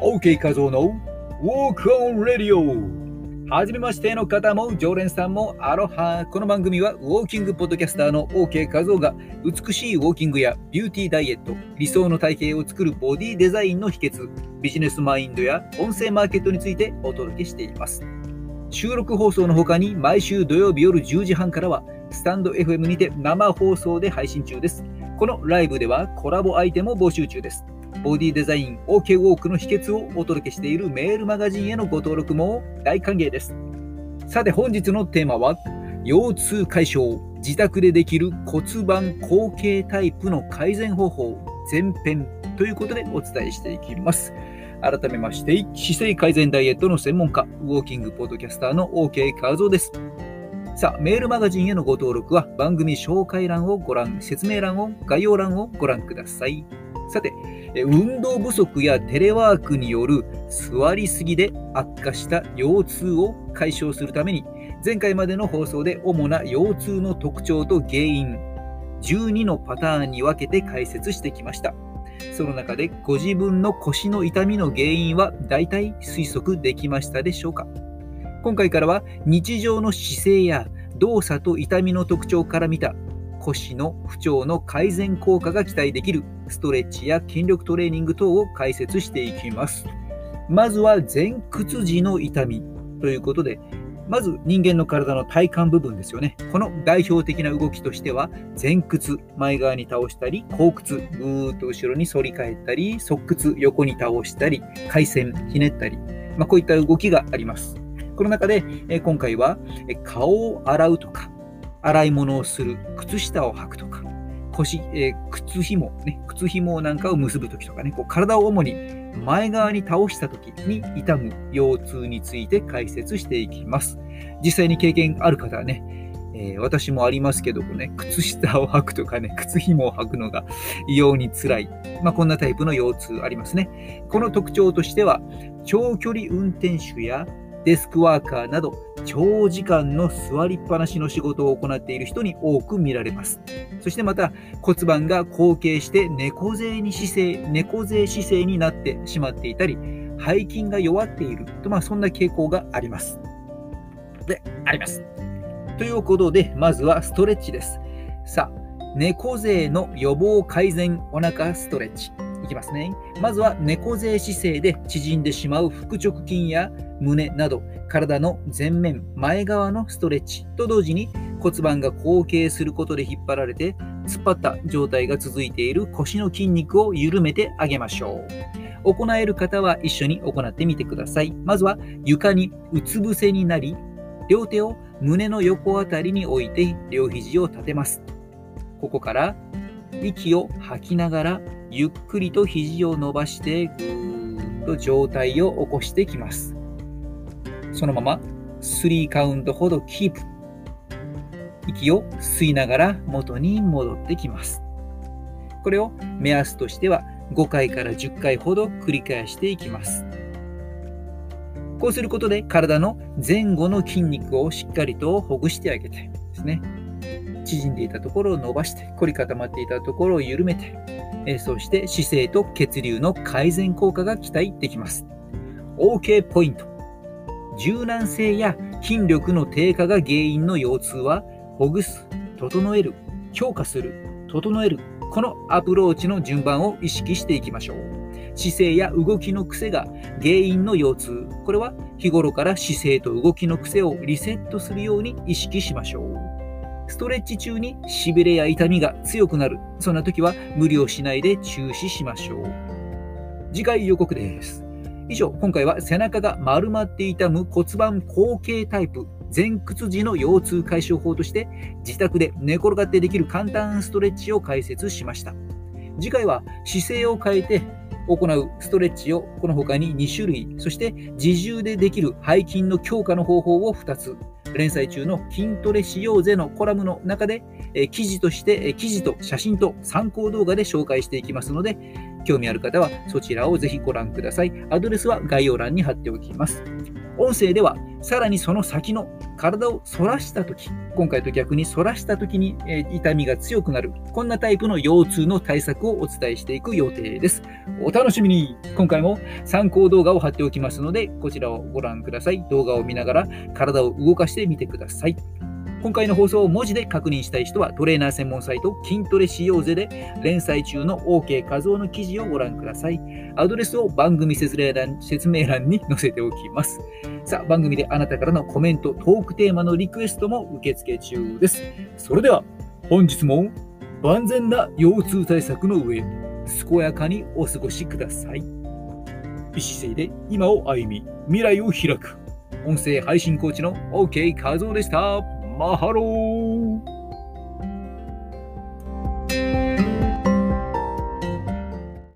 OK 画像の Walk on Radio はじめましての方も常連さんもアロハ。この番組はウォーキングポッドキャスターの OK 画像が美しいウォーキングやビューティーダイエット理想の体型を作るボディデザインの秘訣ビジネスマインドや音声マーケットについてお届けしています。収録放送の他に毎週土曜日夜10時半からはスタンド FM にて生放送で配信中です。このライブではコラボ相手も募集中です。ボディデザイン OK ウォークの秘訣をお届けしているメールマガジンへのご登録も大歓迎です。さて本日のテーマは腰痛解消自宅でできる骨盤後傾タイプの改善方法前編ということでお伝えしていきます。改めまして、姿勢改善ダイエットの専門家、ウォーキングポッドキャスターの OK 画像です。さあ、メールマガジンへのご登録は番組紹介欄をご覧、説明欄を、概要欄をご覧ください。さて、運動不足やテレワークによる座りすぎで悪化した腰痛を解消するために、前回までの放送で主な腰痛の特徴と原因、12のパターンに分けて解説してきました。その中でご自分の腰の痛みの原因は大体推測できましたでしょうか？今回からは日常の姿勢や動作と痛みの特徴から見た腰の不調の改善効果が期待できるストレッチや筋力トレーニング等を解説していきます。まずは前屈時の痛みということで、まず人間の体の体幹部分ですよね。この代表的な動きとしては、前屈、前側に倒したり、後屈、ぐーっと後ろに反り返ったり、側屈、横に倒したり、回旋、ひねったり、まあ、こういった動きがあります。この中で、え今回は顔を洗うとか、洗い物をする、靴下を履くとか、腰、えー、靴紐、ね、靴紐なんかを結ぶときとかね、こう体を主に前側に倒したときに痛む腰痛について解説していきます。実際に経験ある方はね、えー、私もありますけどもね、靴下を履くとかね、靴紐を履くのが異様に辛い。まあ、こんなタイプの腰痛ありますね。この特徴としては、長距離運転手やデスクワーカーなど長時間の座りっぱなしの仕事を行っている人に多く見られます。そしてまた骨盤が後傾して猫背に姿勢、猫背姿勢になってしまっていたり、背筋が弱っていると、まあそんな傾向があります。で、あります。ということで、まずはストレッチです。さあ、猫背の予防改善お腹ストレッチ。きますね。まずは猫背姿勢で縮んでしまう腹直筋や胸など体の前面、前側のストレッチと同時に骨盤が後傾することで引っ張られて突っ張った状態が続いている腰の筋肉を緩めてあげましょう。行える方は一緒に行ってみてください。まずは床にうつ伏せになり、両手を胸の横あたりに置いて両肘を立てます。ここから息を吐きながらゆっくりと肘を伸ばしてぐーっと状態を起こしてきます。そのまま3カウントほどキープ。息を吸いながら元に戻ってきます。これを目安としては5回から10回ほど繰り返していきます。こうすることで体の前後の筋肉をしっかりとほぐしてあげてですね。縮んでいたところを伸ばして、凝り固まっていたところを緩めて、えそして姿勢と血流の改善効果が期待できます。OK ポイント。柔軟性や筋力の低下が原因の腰痛は、ほぐす、整える、強化する、整える、このアプローチの順番を意識していきましょう。姿勢や動きの癖が原因の腰痛。これは日頃から姿勢と動きの癖をリセットするように意識しましょう。ストレッチ中にしびれや痛みが強くなる。そんな時は無理をしないで中止しましょう。次回予告です。以上、今回は背中が丸まって痛む骨盤後傾タイプ前屈時の腰痛解消法として自宅で寝転がってできる簡単ストレッチを解説しました。次回は姿勢を変えて行うストレッチをこの他に2種類、そして自重でできる背筋の強化の方法を2つ、連載中の筋トレしようぜのコラムの中で、え記事として、え記事と写真と参考動画で紹介していきますので、興味ある方はそちらをぜひご覧ください。アドレスは概要欄に貼っておきます。音声ではさらにその先の体を反らしたとき、今回と逆に反らしたときに、え、痛みが強くなる、こんなタイプの腰痛の対策をお伝えしていく予定です。お楽しみに今回も参考動画を貼っておきますので、こちらをご覧ください。動画を見ながら体を動かしてみてください。今回の放送を文字で確認したい人はトレーナー専門サイト筋トレしようぜで連載中の OK 画像の記事をご覧ください。アドレスを番組説明欄説明欄に載せておきます。さあ、番組であなたからのコメント、トークテーマのリクエストも受付中です。それでは本日も万全な腰痛対策の上、健やかにお過ごしください。意姿勢で今を歩み、未来を開く。音声配信コーチの OK 画像でした。マハロー。